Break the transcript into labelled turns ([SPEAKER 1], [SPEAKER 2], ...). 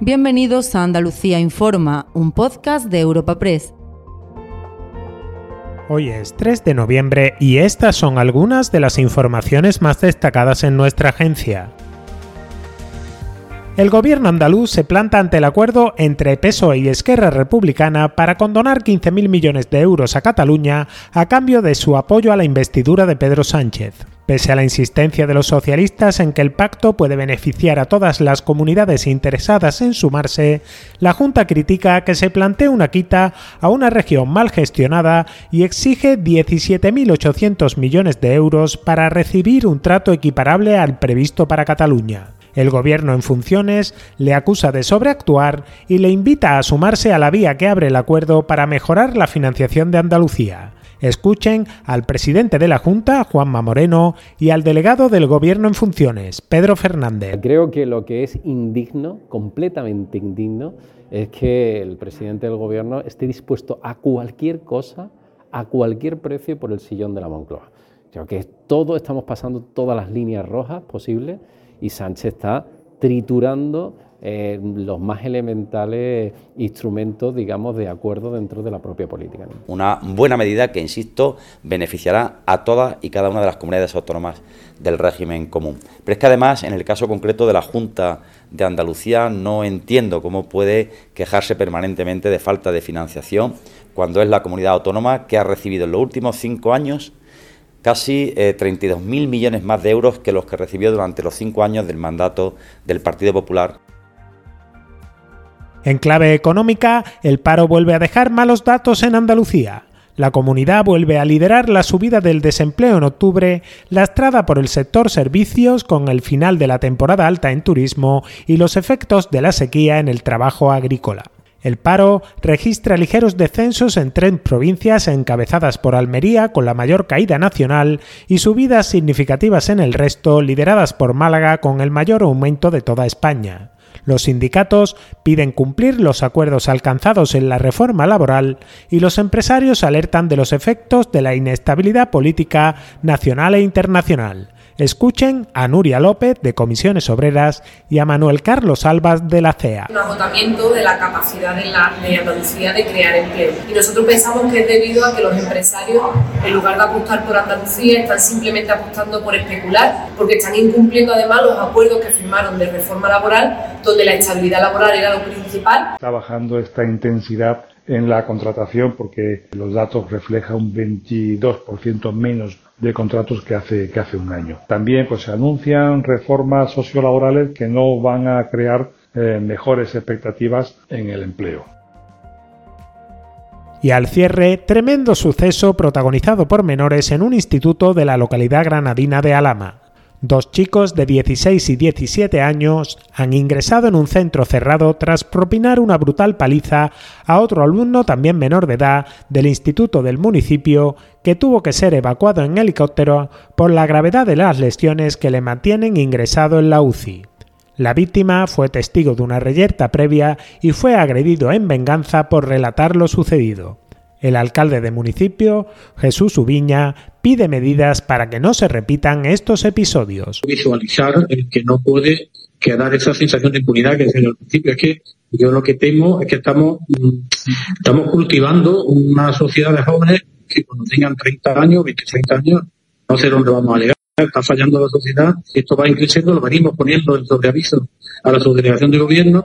[SPEAKER 1] Bienvenidos a Andalucía Informa, un podcast de Europa Press.
[SPEAKER 2] Hoy es 3 de noviembre y estas son algunas de las informaciones más destacadas en nuestra agencia. El gobierno andaluz se planta ante el acuerdo entre PSOE y Esquerra Republicana para condonar 15.000 millones de euros a Cataluña a cambio de su apoyo a la investidura de Pedro Sánchez. Pese a la insistencia de los socialistas en que el pacto puede beneficiar a todas las comunidades interesadas en sumarse, la Junta critica que se plantee una quita a una región mal gestionada y exige 17.800 millones de euros para recibir un trato equiparable al previsto para Cataluña. El gobierno en funciones le acusa de sobreactuar y le invita a sumarse a la vía que abre el acuerdo para mejorar la financiación de Andalucía. Escuchen al presidente de la Junta, Juanma Moreno, y al delegado del Gobierno en funciones, Pedro Fernández.
[SPEAKER 3] Creo que lo que es indigno, completamente indigno, es que el presidente del Gobierno esté dispuesto a cualquier cosa, a cualquier precio por el sillón de la Moncloa. Creo que todo, estamos pasando todas las líneas rojas posibles y Sánchez está triturando eh, los más elementales instrumentos, digamos, de acuerdo dentro de la propia política.
[SPEAKER 4] Una buena medida que, insisto, beneficiará a todas y cada una de las comunidades autónomas del régimen común. Pero es que además, en el caso concreto de la Junta de Andalucía, no entiendo cómo puede quejarse permanentemente de falta de financiación cuando es la comunidad autónoma que ha recibido en los últimos cinco años casi 32.000 eh, millones más de euros que los que recibió durante los cinco años del mandato del Partido Popular.
[SPEAKER 2] En clave económica, el paro vuelve a dejar malos datos en Andalucía. La comunidad vuelve a liderar la subida del desempleo en octubre, lastrada por el sector servicios con el final de la temporada alta en turismo y los efectos de la sequía en el trabajo agrícola. El paro registra ligeros descensos en tres provincias encabezadas por Almería con la mayor caída nacional y subidas significativas en el resto lideradas por Málaga con el mayor aumento de toda España. Los sindicatos piden cumplir los acuerdos alcanzados en la reforma laboral y los empresarios alertan de los efectos de la inestabilidad política nacional e internacional. Escuchen a Nuria López de Comisiones Obreras y a Manuel Carlos Albas de la CEA.
[SPEAKER 5] Un agotamiento de la capacidad de, la, de Andalucía de crear empleo. Y nosotros pensamos que es debido a que los empresarios, en lugar de apostar por Andalucía, están simplemente apostando por especular, porque están incumpliendo además los acuerdos que firmaron de reforma laboral, donde la estabilidad laboral era lo principal.
[SPEAKER 6] Está bajando esta intensidad en la contratación porque los datos reflejan un 22% menos de contratos que hace, que hace un año. También pues, se anuncian reformas sociolaborales que no van a crear eh, mejores expectativas en el empleo.
[SPEAKER 2] Y al cierre, tremendo suceso protagonizado por menores en un instituto de la localidad granadina de Alama. Dos chicos de 16 y 17 años han ingresado en un centro cerrado tras propinar una brutal paliza a otro alumno también menor de edad del instituto del municipio que tuvo que ser evacuado en helicóptero por la gravedad de las lesiones que le mantienen ingresado en la UCI. La víctima fue testigo de una reyerta previa y fue agredido en venganza por relatar lo sucedido. El alcalde de municipio, Jesús Ubiña, pide medidas para que no se repitan estos episodios.
[SPEAKER 7] Visualizar el que no puede quedar esa sensación de impunidad que desde el principio es que yo lo que temo es que estamos, mm, estamos cultivando una sociedad de jóvenes que cuando tengan 30 años, 26 años, no sé dónde vamos a llegar. Está fallando la sociedad. Esto va increciendo, lo venimos poniendo en sobreaviso a la subdelegación de gobierno.